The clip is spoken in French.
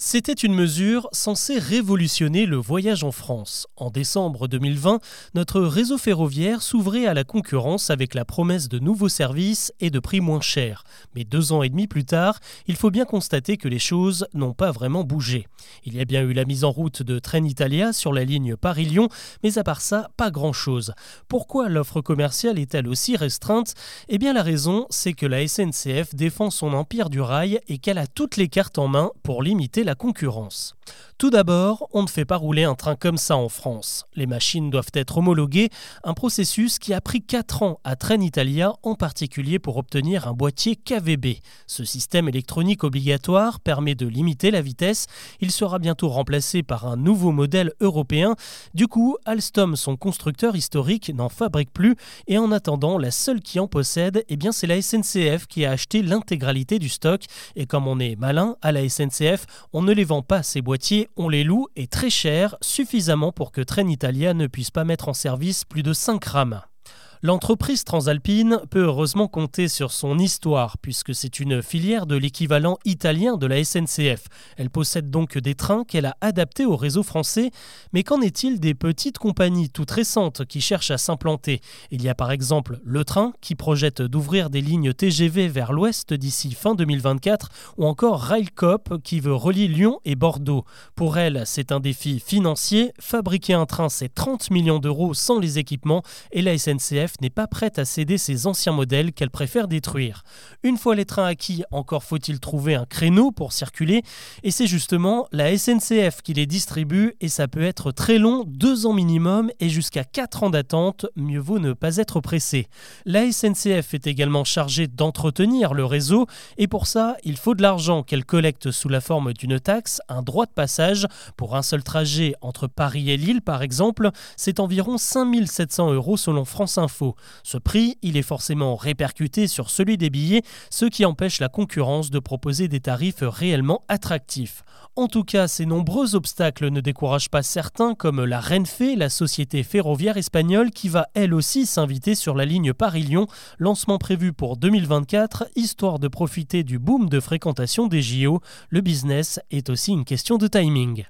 C'était une mesure censée révolutionner le voyage en France. En décembre 2020, notre réseau ferroviaire s'ouvrait à la concurrence avec la promesse de nouveaux services et de prix moins chers. Mais deux ans et demi plus tard, il faut bien constater que les choses n'ont pas vraiment bougé. Il y a bien eu la mise en route de Trenitalia sur la ligne Paris-Lyon, mais à part ça, pas grand-chose. Pourquoi l'offre commerciale est-elle aussi restreinte? Eh bien la raison, c'est que la SNCF défend son empire du rail et qu'elle a toutes les cartes en main pour limiter la concurrence. Tout d'abord, on ne fait pas rouler un train comme ça en France. Les machines doivent être homologuées, un processus qui a pris 4 ans à Trenitalia, en particulier pour obtenir un boîtier KVB. Ce système électronique obligatoire permet de limiter la vitesse. Il sera bientôt remplacé par un nouveau modèle européen. Du coup, Alstom, son constructeur historique, n'en fabrique plus et en attendant, la seule qui en possède, eh bien c'est la SNCF qui a acheté l'intégralité du stock et comme on est malin à la SNCF, on ne les vend pas ces boîtiers on les loue et très cher, suffisamment pour que Trenitalia ne puisse pas mettre en service plus de 5 rames. L'entreprise transalpine peut heureusement compter sur son histoire puisque c'est une filière de l'équivalent italien de la SNCF. Elle possède donc des trains qu'elle a adaptés au réseau français. Mais qu'en est-il des petites compagnies toutes récentes qui cherchent à s'implanter? Il y a par exemple Le Train qui projette d'ouvrir des lignes TGV vers l'ouest d'ici fin 2024 ou encore Railcop qui veut relier Lyon et Bordeaux. Pour elle, c'est un défi financier. Fabriquer un train, c'est 30 millions d'euros sans les équipements et la SNCF n'est pas prête à céder ses anciens modèles qu'elle préfère détruire. Une fois les trains acquis, encore faut-il trouver un créneau pour circuler, et c'est justement la SNCF qui les distribue, et ça peut être très long, deux ans minimum, et jusqu'à quatre ans d'attente, mieux vaut ne pas être pressé. La SNCF est également chargée d'entretenir le réseau, et pour ça, il faut de l'argent qu'elle collecte sous la forme d'une taxe, un droit de passage. Pour un seul trajet entre Paris et Lille, par exemple, c'est environ 5700 euros selon France Info. Ce prix, il est forcément répercuté sur celui des billets, ce qui empêche la concurrence de proposer des tarifs réellement attractifs. En tout cas, ces nombreux obstacles ne découragent pas certains comme la Renfe, la société ferroviaire espagnole qui va elle aussi s'inviter sur la ligne Paris-Lyon, lancement prévu pour 2024, histoire de profiter du boom de fréquentation des JO. Le business est aussi une question de timing.